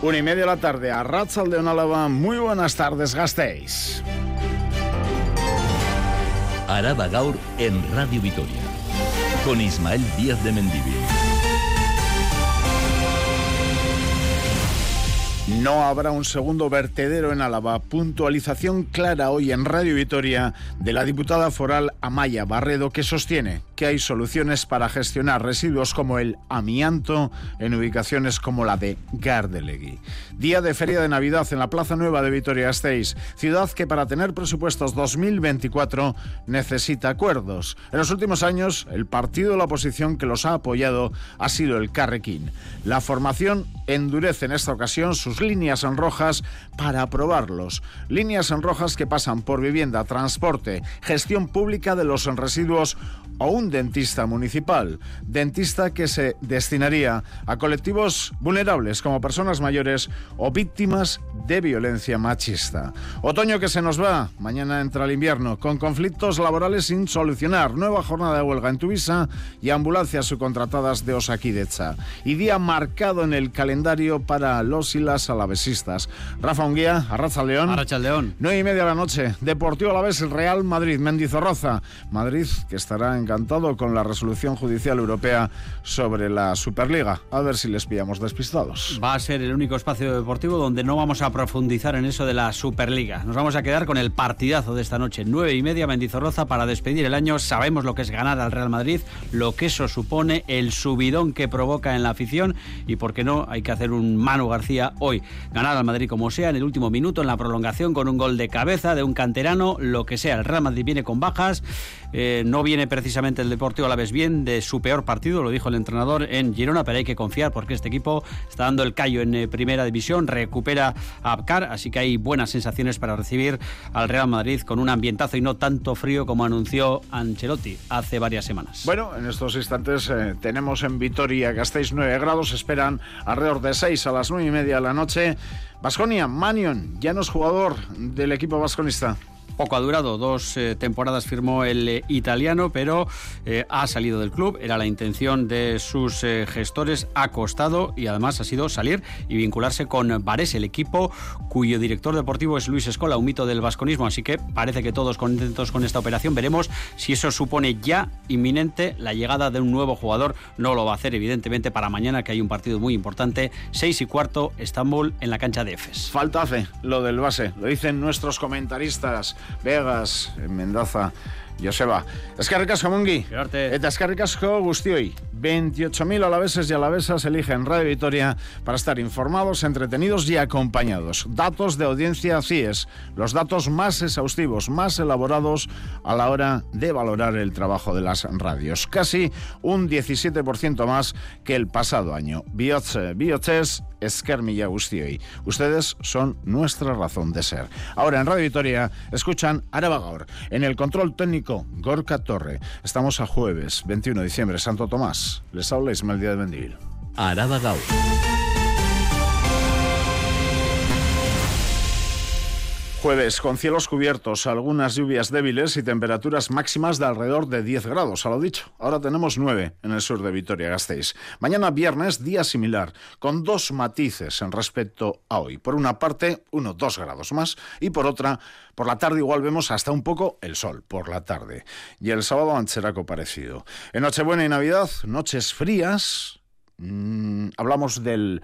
Una y media de la tarde a Ratzal de Onálava. Muy buenas tardes, gastéis. Araba Gaur en Radio Vitoria. Con Ismael Díaz de Mendivil. No habrá un segundo vertedero en Álava. Puntualización clara hoy en Radio Vitoria de la diputada foral Amaya Barredo que sostiene que hay soluciones para gestionar residuos como el amianto en ubicaciones como la de Gardelegui. Día de Feria de Navidad en la Plaza Nueva de Vitoria-Gasteiz, ciudad que para tener presupuestos 2024 necesita acuerdos. En los últimos años, el partido de la oposición que los ha apoyado ha sido el Carrequín. La formación endurece en esta ocasión sus líneas en rojas para aprobarlos. Líneas en rojas que pasan por vivienda, transporte, gestión pública de los residuos o un dentista municipal. Dentista que se destinaría a colectivos vulnerables como personas mayores o víctimas de violencia machista. Otoño que se nos va, mañana entra el invierno, con conflictos laborales sin solucionar, nueva jornada de huelga en Tuvisa y ambulancias subcontratadas de Osakidecha. Y día marcado en el calendario para los y las alavesistas. Rafa Unguía, Arracha León. Arracha León. 9 y media de la noche, Deportivo Alavés, Real Madrid, Mendizorroza. Madrid que estará encantado con la resolución judicial europea sobre la Superliga. A ver si les pillamos despistados. Va a ser el único espacio deportivo donde no vamos a profundizar en eso de la Superliga. Nos vamos a quedar con el partidazo de esta noche, 9 y media, Mendizorroza, para despedir el año. Sabemos lo que es ganar al Real Madrid, lo que eso supone, el subidón que provoca en la afición y, por qué no, hay que hacer un Manu García hoy. Ganar al Madrid como sea en el último minuto, en la prolongación, con un gol de cabeza de un canterano, lo que sea. El Real Madrid viene con bajas, eh, no viene precisamente el Deportivo la vez bien de su peor partido, lo dijo el entrenador en Girona, pero hay que confiar porque este equipo está dando el callo en eh, primera división, recupera a Abkar, así que hay buenas sensaciones para recibir al Real Madrid con un ambientazo y no tanto frío como anunció Ancelotti hace varias semanas. Bueno, en estos instantes eh, tenemos en Vitoria Gasteiz 9 grados, esperan alrededor de 6 a las 9 y media de la noche. Vasconia, Manion, ya no es jugador del equipo vasconista. Poco ha durado, dos eh, temporadas firmó el eh, italiano, pero eh, ha salido del club. Era la intención de sus gestores, ha costado y además ha sido salir y vincularse con Vares, el equipo cuyo director deportivo es Luis Escola, un mito del vasconismo. Así que parece que todos contentos con esta operación. Veremos si eso supone ya inminente la llegada de un nuevo jugador. No lo va a hacer, evidentemente, para mañana, que hay un partido muy importante. Seis y cuarto, Estambul en la cancha de Efes. Falta hace lo del base, lo dicen nuestros comentaristas. Vegas, Mendaza, Joseba. Eskerrik asko. Gerarte. Eta eskerrik asko guztioi. 28.000 alaveses y alavesas eligen Radio Vitoria para estar informados, entretenidos y acompañados. Datos de audiencia CIES, los datos más exhaustivos, más elaborados a la hora de valorar el trabajo de las radios. Casi un 17% más que el pasado año. Biotze, Biotes, Eskermilla Gustioy. Ustedes son nuestra razón de ser. Ahora en Radio Vitoria escuchan Araba Gaur. En el control técnico, Gorka Torre. Estamos a jueves 21 de diciembre, Santo Tomás. Les habla Ismael Díaz de Mendivil. Araba Gaur. Jueves, con cielos cubiertos, algunas lluvias débiles y temperaturas máximas de alrededor de 10 grados, a lo dicho. Ahora tenemos 9 en el sur de Vitoria-Gasteiz. Mañana viernes, día similar, con dos matices en respecto a hoy. Por una parte, uno, dos grados más, y por otra, por la tarde igual vemos hasta un poco el sol, por la tarde. Y el sábado ancheraco parecido. En Nochebuena y Navidad, noches frías, mmm, hablamos del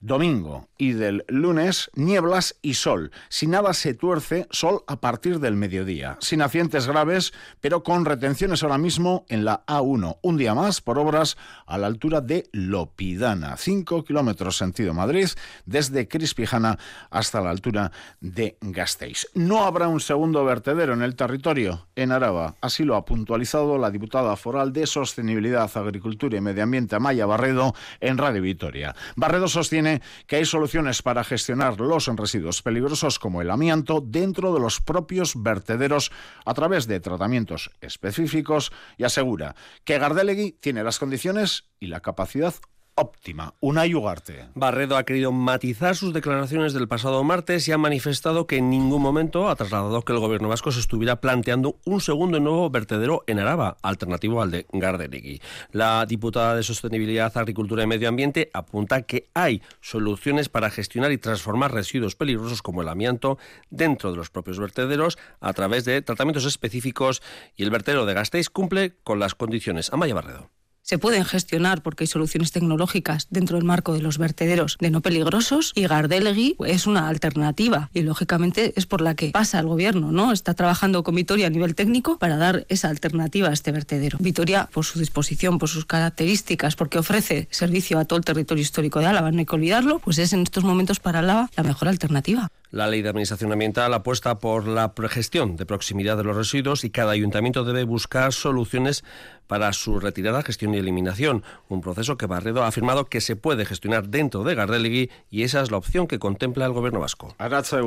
domingo y del lunes, nieblas y sol. Si nada se tuerce, sol a partir del mediodía. Sin accidentes graves, pero con retenciones ahora mismo en la A1. Un día más por obras a la altura de Lopidana. 5 kilómetros sentido Madrid, desde Crispijana hasta la altura de Gasteiz. No habrá un segundo vertedero en el territorio, en Araba. Así lo ha puntualizado la diputada foral de Sostenibilidad, Agricultura y Medio Ambiente, Amaya Barredo, en Radio Vitoria. Barredo sostiene que hay soluciones para gestionar los residuos peligrosos como el amianto dentro de los propios vertederos a través de tratamientos específicos y asegura que Gardelegui tiene las condiciones y la capacidad óptima. Una Ugarte. Barredo ha querido matizar sus declaraciones del pasado martes y ha manifestado que en ningún momento ha trasladado que el gobierno vasco se estuviera planteando un segundo y nuevo vertedero en Araba, alternativo al de Garderegui. La diputada de Sostenibilidad, Agricultura y Medio Ambiente apunta que hay soluciones para gestionar y transformar residuos peligrosos como el amianto dentro de los propios vertederos a través de tratamientos específicos y el vertedero de Gasteiz cumple con las condiciones. Amaya Barredo se pueden gestionar porque hay soluciones tecnológicas dentro del marco de los vertederos de no peligrosos y Gardelegui es una alternativa y lógicamente es por la que pasa el gobierno, ¿no? Está trabajando con Vitoria a nivel técnico para dar esa alternativa a este vertedero. Vitoria, por su disposición, por sus características, porque ofrece servicio a todo el territorio histórico de Álava, no hay que olvidarlo, pues es en estos momentos para Álava la mejor alternativa. La ley de administración ambiental apuesta por la gestión de proximidad de los residuos y cada ayuntamiento debe buscar soluciones para su retirada, gestión y eliminación. Un proceso que Barredo ha afirmado que se puede gestionar dentro de Gardelegui y esa es la opción que contempla el gobierno vasco. Aracha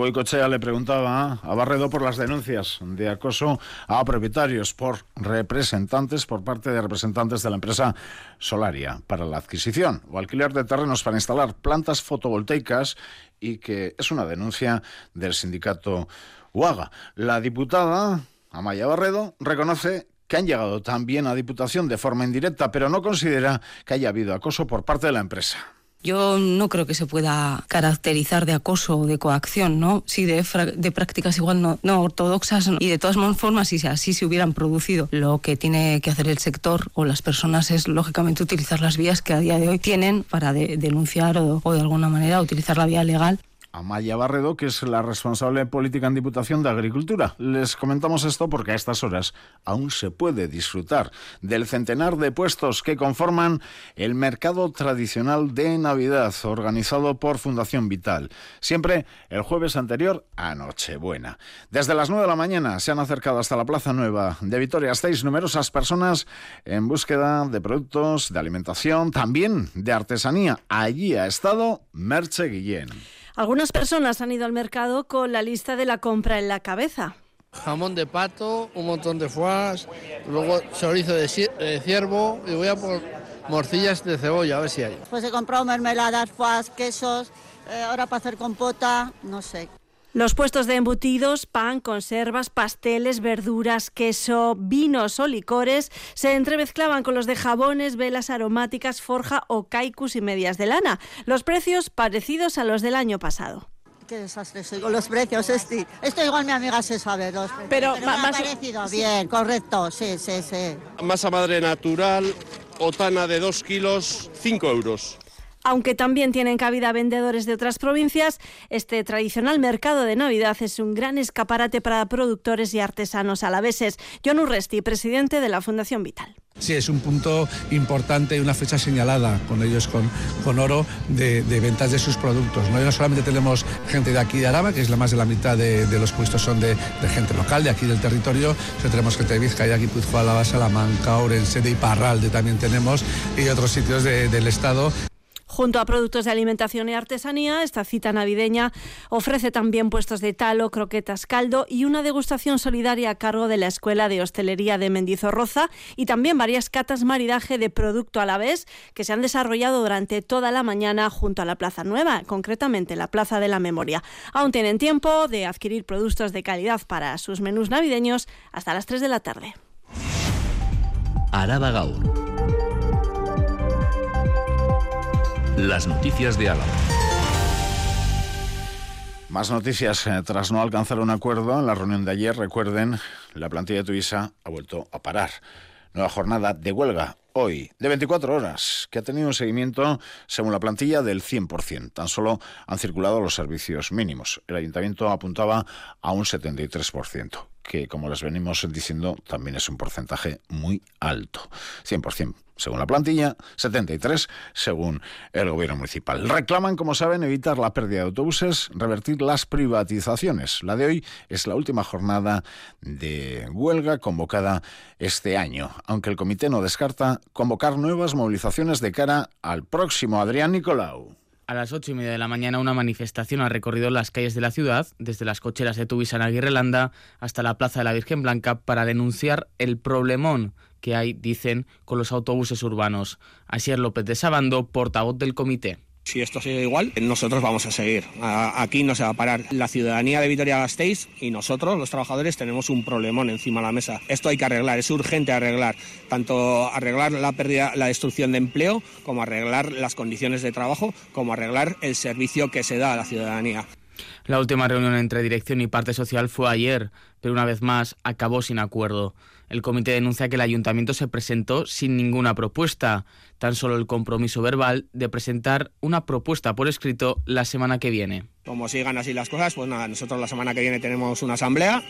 le preguntaba a Barredo por las denuncias de acoso a propietarios por representantes, por parte de representantes de la empresa Solaria para la adquisición o alquiler de terrenos para instalar plantas fotovoltaicas y que es una denuncia del sindicato UAGA. La diputada Amaya Barredo reconoce que han llegado también a Diputación de forma indirecta, pero no considera que haya habido acoso por parte de la empresa. Yo no creo que se pueda caracterizar de acoso o de coacción, ¿no? Sí, de, de prácticas igual no, ortodoxas y de todas formas, si así se hubieran producido, lo que tiene que hacer el sector o las personas es lógicamente utilizar las vías que a día de hoy tienen para denunciar o, o de alguna manera utilizar la vía legal Amaya Barredo, que es la responsable política en Diputación de Agricultura. Les comentamos esto porque a estas horas aún se puede disfrutar del centenar de puestos que conforman el mercado tradicional de Navidad organizado por Fundación Vital. Siempre el jueves anterior a Nochebuena. Desde las 9 de la mañana se han acercado hasta la Plaza Nueva de Vitoria. Seis numerosas personas en búsqueda de productos de alimentación, también de artesanía. Allí ha estado Merche Guillén. Algunas personas han ido al mercado con la lista de la compra en la cabeza. Jamón de pato, un montón de foie, luego chorizo de ciervo y voy a por morcillas de cebolla, a ver si hay. Pues he comprado mermeladas, foie, quesos, eh, ahora para hacer compota, no sé. Los puestos de embutidos, pan, conservas, pasteles, verduras, queso, vinos o licores se entremezclaban con los de jabones, velas aromáticas, forja o kaikus y medias de lana. Los precios parecidos a los del año pasado. Qué desastre soy con los precios, este. Esto igual mi amiga se sabe. Los Pero, Pero me ha parecido bien, correcto, sí, sí, sí. Masa madre natural, otana de 2 kilos, 5 euros. Aunque también tienen cabida vendedores de otras provincias, este tradicional mercado de Navidad es un gran escaparate para productores y artesanos alaveses. John Urresti, presidente de la Fundación Vital. Sí, es un punto importante y una fecha señalada con ellos, con, con oro, de, ventas de sus productos. ¿no? No solamente tenemos gente de aquí de Araba, que es la más de la mitad de, los puestos son de, gente local, de aquí del territorio, sino tenemos gente de Vizcaya, Guipúzcoa, Álava, Salamanca, Orense, de Iparralde también tenemos, y otros sitios del Estado. Junto a productos de alimentación y artesanía, esta cita navideña ofrece también puestos de talo, croquetas, caldo y una degustación solidaria a cargo de la Escuela de Hostelería de Mendizorroza y también varias catas maridaje de producto a la vez que se han desarrollado durante toda la mañana junto a la Plaza Nueva, concretamente la Plaza de la Memoria. Aún tienen tiempo de adquirir productos de calidad para sus menús navideños hasta las 3 de la tarde. Araba las noticias de Álava. Más noticias. Eh, tras no alcanzar un acuerdo en la reunión de ayer, recuerden, la plantilla de Tuisa ha vuelto a parar. Nueva jornada de huelga hoy, de 24 horas, que ha tenido un seguimiento, según la plantilla, del 100%. Tan solo han circulado los servicios mínimos. El ayuntamiento apuntaba a un 73%, que, como les venimos diciendo, también es un porcentaje muy alto. 100% según la plantilla, 73 según el gobierno municipal. Reclaman, como saben, evitar la pérdida de autobuses, revertir las privatizaciones. La de hoy es la última jornada de huelga convocada este año, aunque el comité no descarta convocar nuevas movilizaciones de cara al próximo Adrián Nicolau. A las ocho y media de la mañana una manifestación ha recorrido las calles de la ciudad, desde las cocheras de Tubis en Aguirrelanda hasta la Plaza de la Virgen Blanca, para denunciar el problemón que hay, dicen, con los autobuses urbanos. Asier López de Sabando, portavoz del comité. Si esto sigue igual, nosotros vamos a seguir. Aquí no se va a parar. La ciudadanía de Vitoria-Gasteiz y nosotros, los trabajadores, tenemos un problemón encima de la mesa. Esto hay que arreglar, es urgente arreglar. Tanto arreglar la pérdida, la destrucción de empleo, como arreglar las condiciones de trabajo, como arreglar el servicio que se da a la ciudadanía. La última reunión entre dirección y parte social fue ayer, pero una vez más acabó sin acuerdo. El comité denuncia que el ayuntamiento se presentó sin ninguna propuesta, tan solo el compromiso verbal de presentar una propuesta por escrito la semana que viene. Como sigan así las cosas, pues nada, nosotros la semana que viene tenemos una asamblea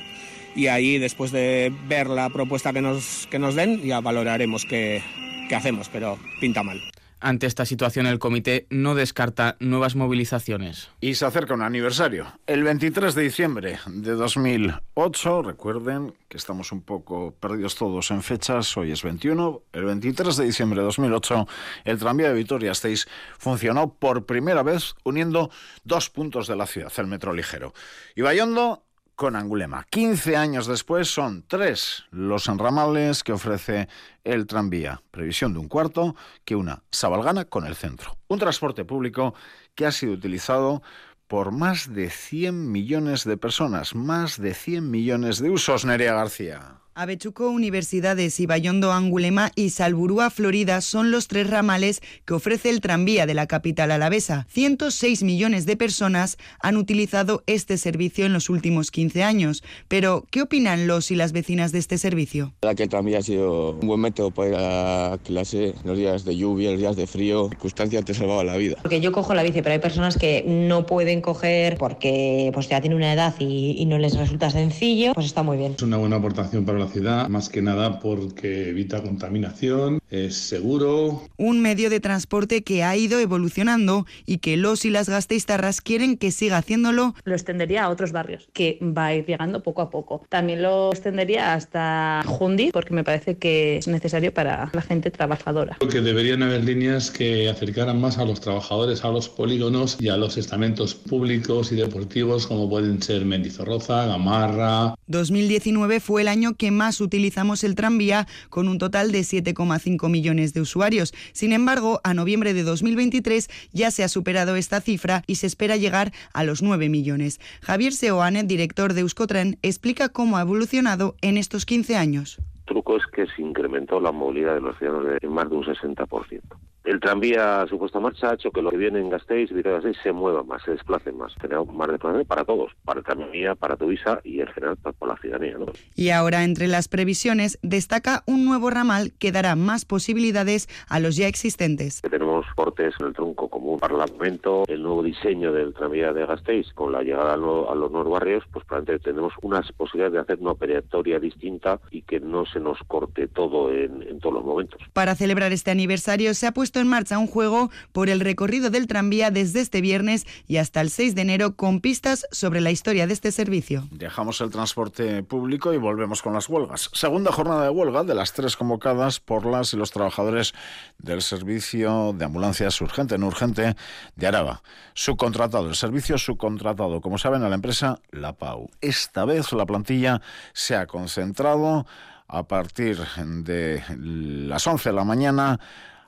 y ahí después de ver la propuesta que nos, que nos den ya valoraremos qué, qué hacemos, pero pinta mal. Ante esta situación, el comité no descarta nuevas movilizaciones. Y se acerca un aniversario. El 23 de diciembre de 2008, recuerden que estamos un poco perdidos todos en fechas, hoy es 21, el 23 de diciembre de 2008, el tranvía de Vitoria-Gasteiz funcionó por primera vez uniendo dos puntos de la ciudad, el metro ligero. Y Bayondo con Angulema. 15 años después son tres los enramales que ofrece el tranvía. Previsión de un cuarto que una Sabalgana con el centro. Un transporte público que ha sido utilizado por más de 100 millones de personas, más de 100 millones de usos, Nerea García. Avechuco Universidades y Bayondo Angulema y Salburúa Florida son los tres ramales que ofrece el tranvía de la capital alavesa. 106 millones de personas han utilizado este servicio en los últimos 15 años. Pero, ¿qué opinan los y las vecinas de este servicio? La que el tranvía ha sido un buen método para ir a clase en los días de lluvia, en los días de frío. Circunstancias te salvaba la vida. Porque yo cojo la bici, pero hay personas que no pueden coger porque pues ya tienen una edad y, y no les resulta sencillo. Pues está muy bien. Es una buena aportación para ciudad, más que nada porque evita contaminación, es seguro. Un medio de transporte que ha ido evolucionando y que los y las gasteiztarras quieren que siga haciéndolo. Lo extendería a otros barrios, que va a ir llegando poco a poco. También lo extendería hasta Jundi, porque me parece que es necesario para la gente trabajadora. Creo que deberían haber líneas que acercaran más a los trabajadores, a los polígonos y a los estamentos públicos y deportivos como pueden ser Mendizorroza, Gamarra. 2019 fue el año que más utilizamos el tranvía, con un total de 7,5 millones de usuarios. Sin embargo, a noviembre de 2023 ya se ha superado esta cifra y se espera llegar a los 9 millones. Javier Seoane, director de Euskotren, explica cómo ha evolucionado en estos 15 años. El truco es que se incrementó la movilidad de los ciudadanos en más de un 60%. El tranvía, su puesta marcha, ha hecho que lo que viene en Gasteiz y Gasteiz se mueva más, se desplace más. Tenemos más desplazamiento para todos, para el tranvía, para Tuvisa y en general para, la ciudadanía. ¿no? Y ahora, entre las previsiones, destaca un nuevo ramal que dará más posibilidades a los ya existentes. Tenemos cortes en el tronco común parlamento, el nuevo diseño del tranvía de Gasteiz, con la llegada a, los nuevos barrios, pues probablemente tenemos unas posibilidades de hacer una operatoria distinta y que no se nos corte todo en, en todos los momentos. Para celebrar este aniversario se ha puesto en marcha un juego por el recorrido del tranvía desde este viernes y hasta el 6 de enero con pistas sobre la historia de este servicio. Dejamos el transporte público y volvemos con las huelgas. Segunda jornada de huelga de las tres convocadas por las y los trabajadores del servicio de ambulancias urgente, no urgente, de Araba. Subcontratado, el servicio subcontratado, como saben, a la empresa La Pau. Esta vez la plantilla se ha concentrado a partir de las 11 de la mañana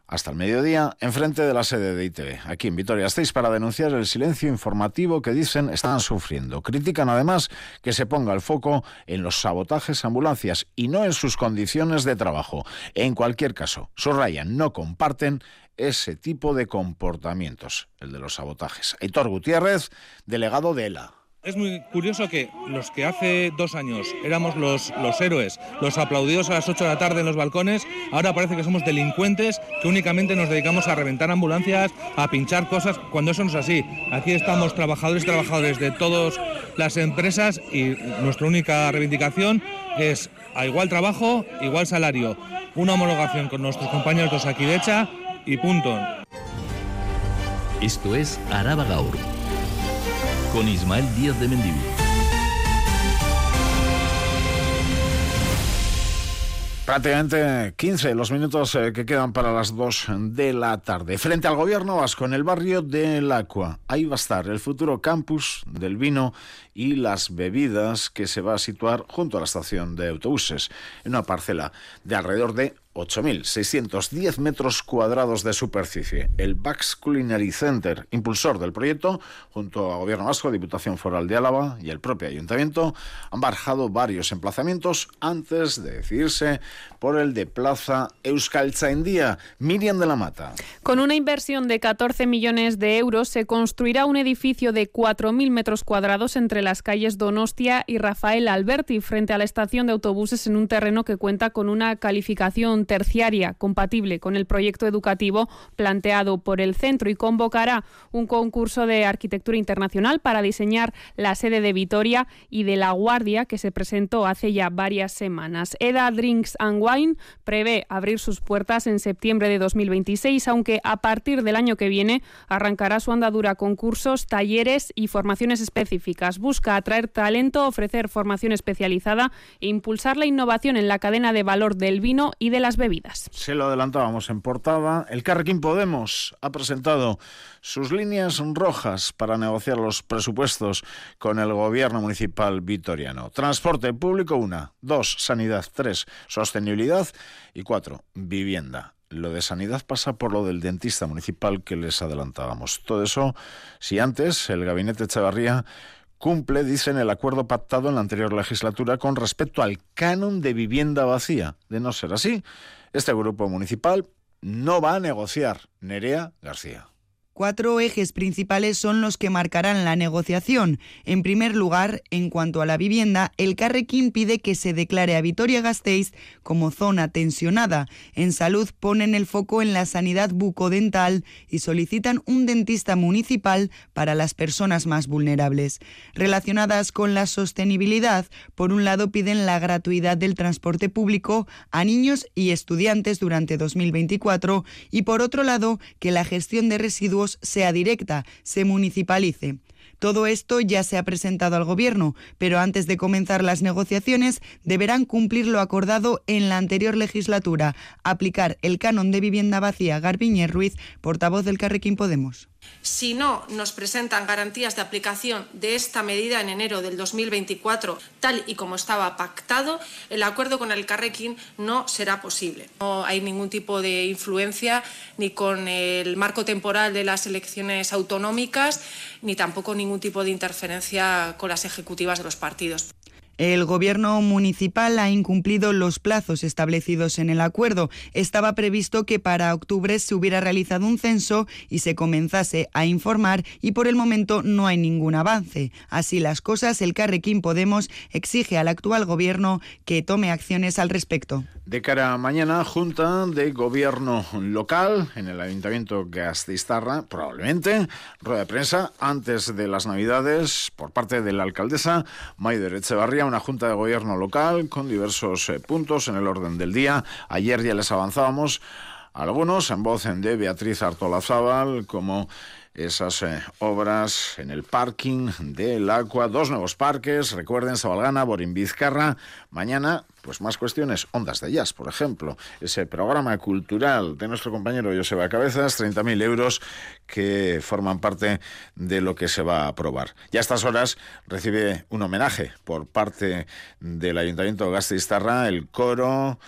hasta el mediodía enfrente de la sede de ITV, aquí en Vitoria-Gasteiz, para denunciar el silencio informativo que dicen están sufriendo. Critican además que se ponga el foco en los sabotajes ambulancias y no en sus condiciones de trabajo. En cualquier caso, subrayan, no comparten ese tipo de comportamientos, el de los sabotajes. Héctor Gutiérrez, delegado de ELA es muy curioso que los que hace dos años éramos los, los héroes, los aplaudidos a las 8 de la tarde en los balcones, ahora parece que somos delincuentes que únicamente nos dedicamos a reventar ambulancias, a pinchar cosas, cuando eso no es así. Aquí estamos trabajadores y trabajadores de todas las empresas y nuestra única reivindicación es a igual trabajo, igual salario, una homologación con nuestros compañeros de Saquidecha y punto. Esto es Araba Gaur con Ismael Díaz de Mendivil. Prácticamente 15 los minutos eh, que quedan para las 2 de la tarde. Frente al gobierno vasco, en el barrio del Acua, ahí va a estar el futuro campus del vino y las bebidas que se va a situar junto a la estación de autobuses, en una parcela de alrededor de 8.610 metros cuadrados de superficie. El Bax Culinary Center, impulsor del proyecto, junto a Gobierno Vasco, Diputación Foral de Álava y el propio Ayuntamiento, han barajado varios emplazamientos antes de decidirse por el de Plaza Euskaltzaindia. Miriam de la Mata. Con una inversión de 14 millones de euros se construirá un edificio de 4.000 metros cuadrados entre las calles Donostia y Rafael Alberti, frente a la estación de autobuses en un terreno que cuenta con una calificación terciaria compatible con el proyecto educativo planteado por el centro y convocará un concurso de arquitectura internacional para diseñar la sede de Vitoria y de La Guardia que se presentó hace ya varias semanas. EDA Drinks and Prevé abrir sus puertas en septiembre de 2026, aunque a partir del año que viene arrancará su andadura con cursos, talleres y formaciones específicas. Busca atraer talento, ofrecer formación especializada e impulsar la innovación en la cadena de valor del vino y de las bebidas. Se lo adelantábamos en portada. El Carrequín Podemos ha presentado sus líneas rojas para negociar los presupuestos con el gobierno municipal vitoriano. Transporte público, una. Dos, sanidad. Tres, sostenibilidad. Y cuatro, vivienda. Lo de sanidad pasa por lo del dentista municipal que les adelantábamos. Todo eso, si antes el gabinete Echevarría cumple, dicen, el acuerdo pactado en la anterior legislatura con respecto al canon de vivienda vacía. De no ser así, este grupo municipal no va a negociar. Nerea García. Cuatro ejes principales son los que marcarán la negociación. En primer lugar, en cuanto a la vivienda, el Carrequín pide que se declare a Vitoria-Gasteiz como zona tensionada. En salud ponen el foco en la sanidad bucodental y solicitan un dentista municipal para las personas más vulnerables. Relacionadas con la sostenibilidad, por un lado piden la gratuidad del transporte público a niños y estudiantes durante 2024 y por otro lado que la gestión de residuos sea directa, se municipalice. Todo esto ya se ha presentado al Gobierno, pero antes de comenzar las negociaciones deberán cumplir lo acordado en la anterior legislatura, aplicar el canon de vivienda vacía. Garbiñe Ruiz, portavoz del Carrequín Podemos. Si no nos presentan garantías de aplicación de esta medida en enero del 2024, tal y como estaba pactado, el acuerdo con el Carrequín no será posible. No hay ningún tipo de influencia ni con el marco temporal de las elecciones autonómicas, ni tampoco ningún tipo de interferencia con las ejecutivas de los partidos. El gobierno municipal ha incumplido los plazos establecidos en el acuerdo. Estaba previsto que para octubre se hubiera realizado un censo y se comenzase a informar y por el momento no hay ningún avance. Así las cosas, el Carrequín Podemos exige al actual gobierno que tome acciones al respecto. De cara a mañana, Junta de Gobierno Local en el Ayuntamiento Gasteiztarra, probablemente, rueda de prensa antes de las Navidades por parte de la alcaldesa Maider Echevarría, una Junta de Gobierno Local con diversos eh, puntos en el orden del día. Ayer ya les avanzábamos algunos en voz de Beatriz Artolazábal, como esas eh, obras en el parking del Agua, dos nuevos parques, recuerden, Sabalgana, Borín Vizcarra, mañana, pues más cuestiones, Ondas de Jazz, por ejemplo, ese programa cultural de nuestro compañero Joseba Cabezas, 30.000 euros que forman parte de lo que se va a aprobar. Ya a estas horas recibe un homenaje por parte del Ayuntamiento de Gasteiztarra, el coro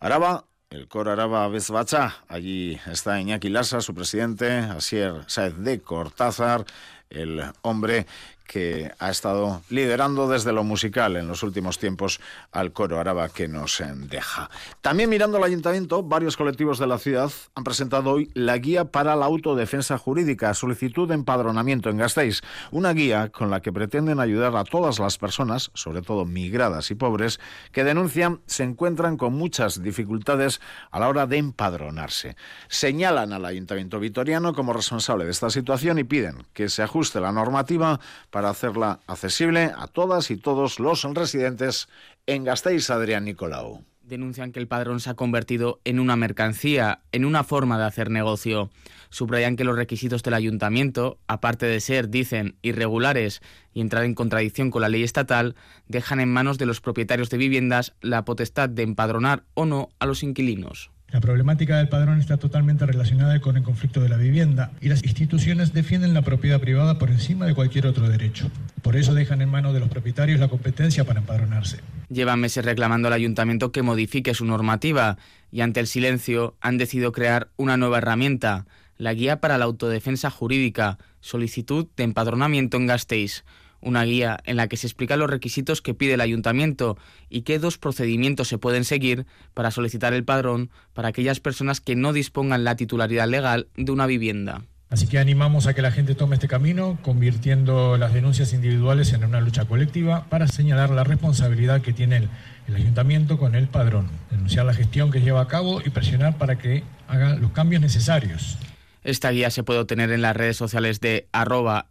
Araba el coro Araba Bezbacha. Allí está Iñaki Lasa, su presidente, Asier Saez de Cortázar, el hombre que ha estado liderando desde lo musical en los últimos tiempos al coro araba que nos deja. También mirando al ayuntamiento, varios colectivos de la ciudad han presentado hoy la guía para la autodefensa jurídica, solicitud de empadronamiento en Gasteiz, una guía con la que pretenden ayudar a todas las personas, sobre todo migradas y pobres, que denuncian se encuentran con muchas dificultades a la hora de empadronarse. Señalan al ayuntamiento vitoriano como responsable de esta situación y piden que se ajuste la normativa para para hacerla accesible a todas y todos los residentes en Gasteiz, Adrián Nicolau denuncian que el padrón se ha convertido en una mercancía, en una forma de hacer negocio. subrayan que los requisitos del ayuntamiento, aparte de ser, dicen, irregulares y entrar en contradicción con la ley estatal, dejan en manos de los propietarios de viviendas la potestad de empadronar o no a los inquilinos. La problemática del padrón está totalmente relacionada con el conflicto de la vivienda y las instituciones defienden la propiedad privada por encima de cualquier otro derecho. Por eso dejan en manos de los propietarios la competencia para empadronarse. Llevan meses reclamando al ayuntamiento que modifique su normativa y ante el silencio han decidido crear una nueva herramienta, la Guía para la Autodefensa Jurídica, solicitud de empadronamiento en Gasteiz una guía en la que se explican los requisitos que pide el ayuntamiento y qué dos procedimientos se pueden seguir para solicitar el padrón para aquellas personas que no dispongan la titularidad legal de una vivienda. Así que animamos a que la gente tome este camino, convirtiendo las denuncias individuales en una lucha colectiva para señalar la responsabilidad que tiene el, el ayuntamiento con el padrón, denunciar la gestión que lleva a cabo y presionar para que haga los cambios necesarios. Esta guía se puede obtener en las redes sociales de arroba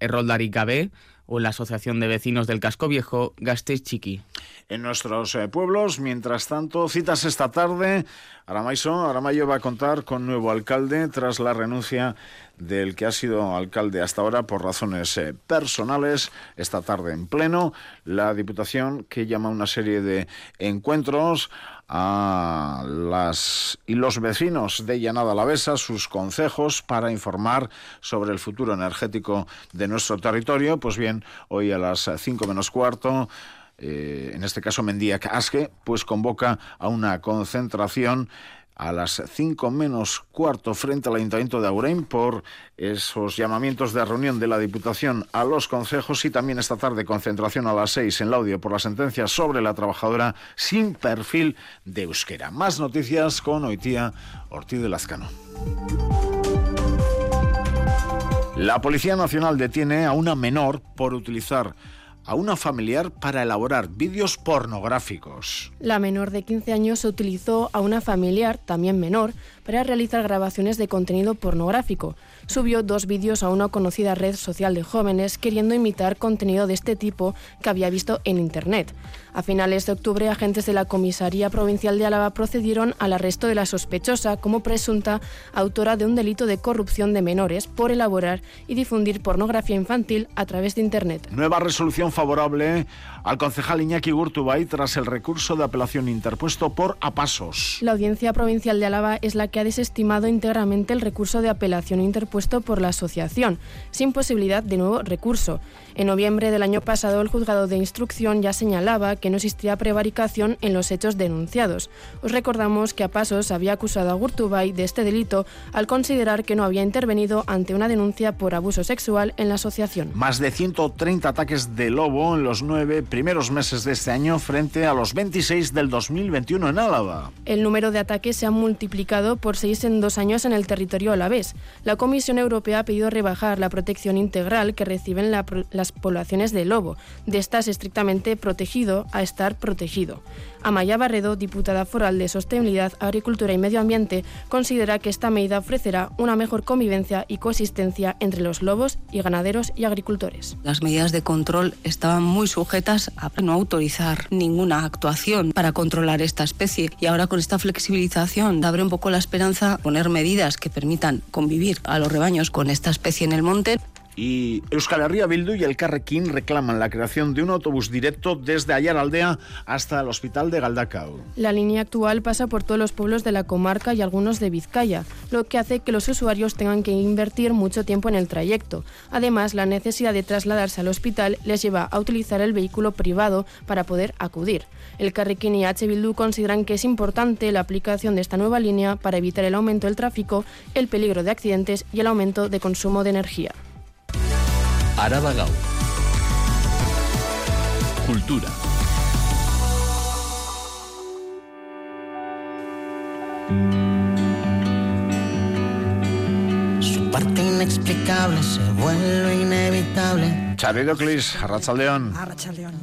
o la Asociación de Vecinos del Casco Viejo, Gasteiz Chiqui. En nuestros eh, pueblos, mientras tanto, citas esta tarde. Aramayo va a contar con nuevo alcalde tras la renuncia del que ha sido alcalde hasta ahora por razones eh, personales. Esta tarde en pleno, la Diputación que llama una serie de encuentros a las y los vecinos de Llanada Alavesa sus consejos para informar sobre el futuro energético de nuestro territorio. Pues bien, hoy a las cinco menos cuarto eh, en este caso Mendía Casque, pues convoca a una concentración a las 5 menos cuarto frente al Ayuntamiento de Agurein por esos llamamientos de reunión de la Diputación a los consejos y también esta tarde concentración a las 6 en Laudio por la sentencia sobre la trabajadora sin perfil de euskera. Más noticias con Oitía Ortiz de Lazcano. La Policía Nacional detiene a una menor por utilizar a una familiar para elaborar vídeos pornográficos. La menor de 15 años utilizó a una familiar, también menor, para realizar grabaciones de contenido pornográfico. Subió dos vídeos a una conocida red social de jóvenes queriendo imitar contenido de este tipo que había visto en Internet. A finales de octubre, agentes de la Comisaría Provincial de Álava procedieron al arresto de la sospechosa como presunta autora de un delito de corrupción de menores por elaborar y difundir pornografía infantil a través de Internet. Nueva resolución favorable al concejal Iñaki Gurtubay tras el recurso de apelación interpuesto por Apasos. La Audiencia Provincial de Álava es la que ha desestimado íntegramente el recurso de apelación interpuesto por la asociación, sin posibilidad de nuevo recurso. En noviembre del año pasado, el juzgado de instrucción ya señalaba que no existía prevaricación en los hechos denunciados. Os recordamos que Apasos había acusado a Gurtubay de este delito al considerar que no había intervenido ante una denuncia por abuso sexual en la asociación. Más de 130 ataques de lobo en los nueve primeros meses de este año frente a los 26 del 2021 en Álava. El número de ataques se ha multiplicado por seis en dos años en el territorio alavés. La Comisión Europea ha pedido rebajar la protección integral que reciben las poblaciones de lobo, de estas estrictamente protegido a estar protegido. Amaya Barredo, diputada foral de Sostenibilidad, Agricultura y Medio Ambiente, considera que esta medida ofrecerá una mejor convivencia y coexistencia entre los lobos y ganaderos y agricultores. Las medidas de control estaban muy sujetas a no autorizar ninguna actuación para controlar esta especie y ahora con esta flexibilización abre un poco la esperanza poner medidas que permitan convivir a los rebaños con esta especie en el monte. Y Euskal Herria Bildu y el Carrequín reclaman la creación de un autobús directo desde Aldea hasta el hospital de Galdacao. La línea actual pasa por todos los pueblos de la comarca y algunos de Vizcaya, lo que hace que los usuarios tengan que invertir mucho tiempo en el trayecto. Además, la necesidad de trasladarse al hospital les lleva a utilizar el vehículo privado para poder acudir. El Carrequín y H. Bildu consideran que es importante la aplicación de esta nueva línea para evitar el aumento del tráfico, el peligro de accidentes y el aumento de consumo de energía. Araba Cultura. Su parte inexplicable se vuelve inevitable Clis, Arrachaldeón.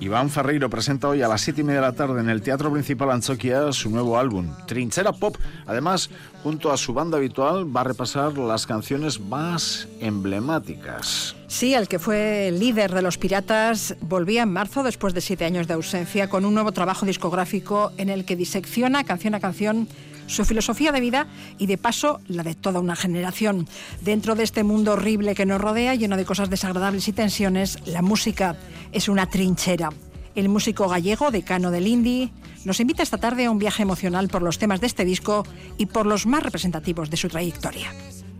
Iván Ferreiro presenta hoy a las 7 y media de la tarde en el Teatro Principal Anchoquia su nuevo álbum, Trinchera Pop. Además, junto a su banda habitual, va a repasar las canciones más emblemáticas. Sí, el que fue líder de los Piratas volvía en marzo después de siete años de ausencia con un nuevo trabajo discográfico en el que disecciona canción a canción su filosofía de vida y de paso la de toda una generación. Dentro de este mundo horrible que nos rodea, lleno de cosas desagradables y tensiones, la música es una trinchera. El músico gallego, decano del indie, nos invita esta tarde a un viaje emocional por los temas de este disco y por los más representativos de su trayectoria.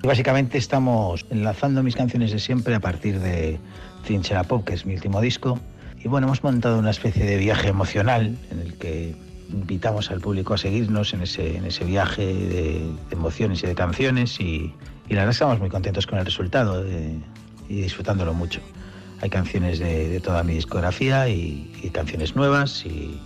Básicamente estamos enlazando mis canciones de siempre a partir de Trinchera Pop, que es mi último disco. Y bueno, hemos montado una especie de viaje emocional en el que invitamos al público a seguirnos en ese, en ese viaje de, emociones y de canciones y, y, la verdad estamos muy contentos con el resultado y disfrutándolo mucho. Hay canciones de, toda mi discografía y, y canciones nuevas y,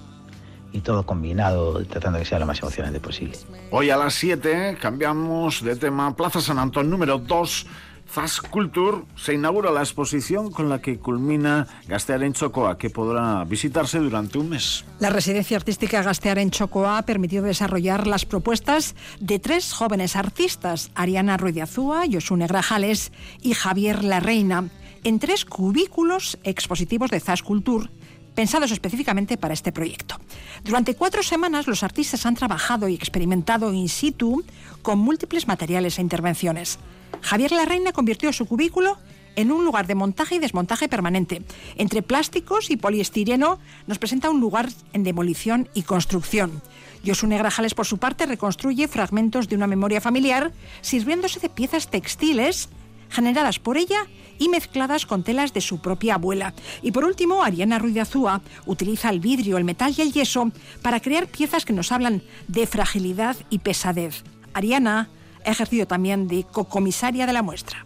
y todo combinado, tratando de que sea lo más emocionante posible. Hoy a las 7 cambiamos de tema. Plaza San Antón número 2. Fast Culture se inaugura la exposición con la que culmina Gastear en Chocoa, que podrá visitarse durante un mes. La residencia artística Gastear en Chocoa ha permitido desarrollar las propuestas de tres jóvenes artistas, Ariana Ruiz de Azúa, Yosune Grajales y Javier La Reina, en tres cubículos expositivos de Fast Culture pensados específicamente para este proyecto. Durante cuatro semanas los artistas han trabajado y experimentado in situ con múltiples materiales e intervenciones. Javier Larreina convirtió su cubículo en un lugar de montaje y desmontaje permanente. Entre plásticos y poliestireno nos presenta un lugar en demolición y construcción. Josune Grajales, por su parte, reconstruye fragmentos de una memoria familiar sirviéndose de piezas textiles generadas por ella y mezcladas con telas de su propia abuela. Y por último, Ariana Ruiz de Azúa utiliza el vidrio, el metal y el yeso para crear piezas que nos hablan de fragilidad y pesadez. Ariana ha ejercido también de cocomisaria de la muestra.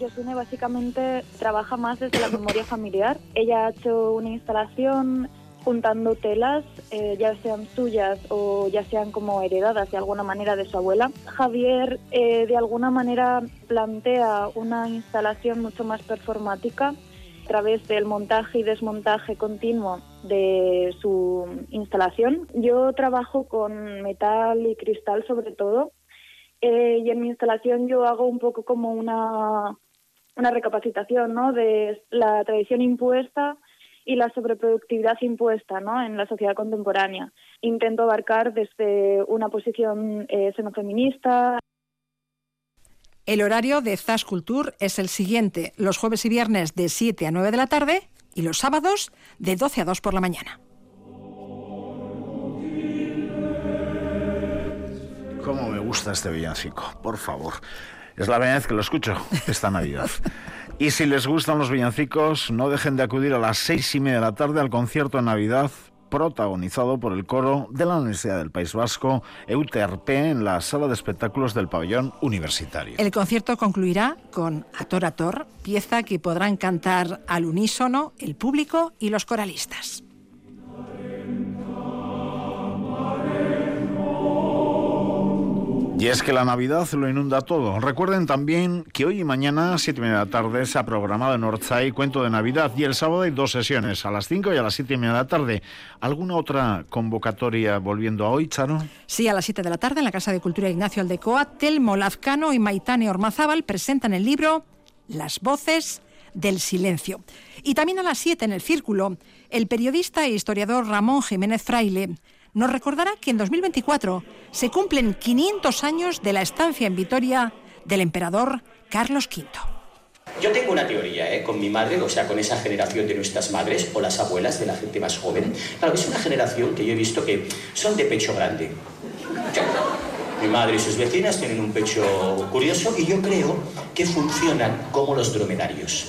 Yosune básicamente trabaja más desde la memoria familiar. Ella ha hecho una instalación juntando telas, eh, ya sean suyas o ya sean como heredadas de alguna manera de su abuela. Javier eh, de alguna manera plantea una instalación mucho más performática a través del montaje y desmontaje continuo de su instalación. Yo trabajo con metal y cristal sobre todo eh, y en mi instalación yo hago un poco como una, una recapacitación ¿no? de la tradición impuesta y la sobreproductividad impuesta ¿no? en la sociedad contemporánea. Intento abarcar desde una posición eh, xenofeminista. El horario de Zas Culture es el siguiente, los jueves y viernes de 7 a 9 de la tarde y los sábados de 12 a 2 por la mañana. ¿Cómo me gusta este villancico? Por favor. Es la primera vez que lo escucho esta Navidad. Y si les gustan los villancicos, no dejen de acudir a las seis y media de la tarde al concierto de Navidad protagonizado por el coro de la Universidad del País Vasco, EUTRP, en la sala de espectáculos del pabellón universitario. El concierto concluirá con Ator Ator, pieza que podrán cantar al unísono el público y los coralistas. Y es que la Navidad lo inunda todo. Recuerden también que hoy y mañana, siete y media de la tarde, se ha programado en Orzay Cuento de Navidad. Y el sábado hay dos sesiones, a las 5 y a las siete y media de la tarde. ¿Alguna otra convocatoria volviendo a hoy, Charo? Sí, a las 7 de la tarde en la Casa de Cultura Ignacio Aldecoa, Telmo Lazcano y Maitane Ormazábal presentan el libro Las voces del silencio. Y también a las 7 en el Círculo, el periodista e historiador Ramón Jiménez Fraile nos recordará que en 2024 se cumplen 500 años de la estancia en Vitoria del emperador Carlos V. Yo tengo una teoría, ¿eh? con mi madre, o sea, con esa generación de nuestras madres o las abuelas de la gente más joven. Claro, es una generación que yo he visto que son de pecho grande. Mi madre y sus vecinas tienen un pecho curioso y yo creo que funcionan como los dromedarios.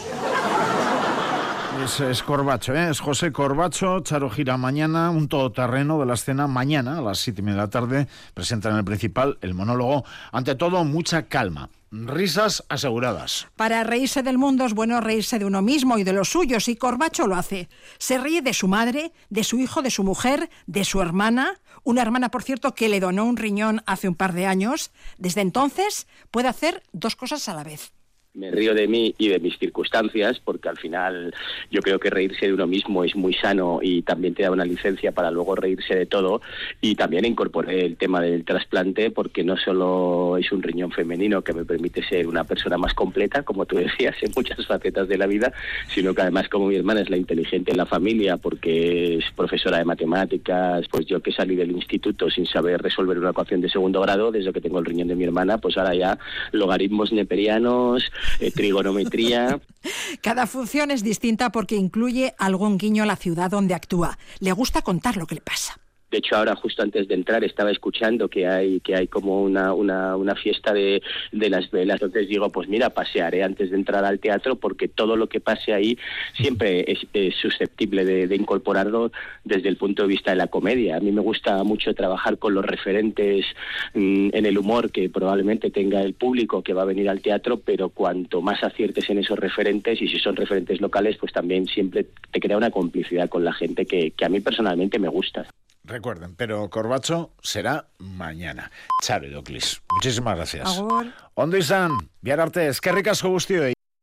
Es, Corbacho, ¿eh? es José Corbacho, Charo Gira mañana, un todoterreno de la escena mañana a las siete y media de la tarde. Presenta en el principal el monólogo. Ante todo, mucha calma. Risas aseguradas. Para reírse del mundo es bueno reírse de uno mismo y de los suyos, y Corbacho lo hace. Se ríe de su madre, de su hijo, de su mujer, de su hermana, una hermana, por cierto, que le donó un riñón hace un par de años. Desde entonces puede hacer dos cosas a la vez. Me río de mí y de mis circunstancias, porque al final yo creo que reírse de uno mismo es muy sano y también te da una licencia para luego reírse de todo. Y también incorporé el tema del trasplante, porque no solo es un riñón femenino que me permite ser una persona más completa, como tú decías, en muchas facetas de la vida, sino que además como mi hermana es la inteligente en la familia, porque es profesora de matemáticas, pues yo que salí del instituto sin saber resolver una ecuación de segundo grado, desde que tengo el riñón de mi hermana, pues ahora ya logaritmos neperianos, eh, trigonometría. Cada función es distinta porque incluye algún guiño a la ciudad donde actúa. Le gusta contar lo que le pasa. De hecho, ahora justo antes de entrar estaba escuchando que hay que hay como una, una, fiesta de, de, las velas. Entonces digo, pues mira, pasearé antes de entrar al teatro porque todo lo que pase ahí siempre es, susceptible de, incorporarlo desde el punto de vista de la comedia. A mí me gusta mucho trabajar con los referentes mmm, en el humor que probablemente tenga el público que va a venir al teatro, pero cuanto más aciertes en esos referentes y si son referentes locales, pues también siempre te crea una complicidad con la gente que, que a mí personalmente me gusta. Recuerden, pero Corbacho será mañana. Charo Doclis. Muchísimas gracias. Ondo izan, bihar arte, eskerrik asko guztioi.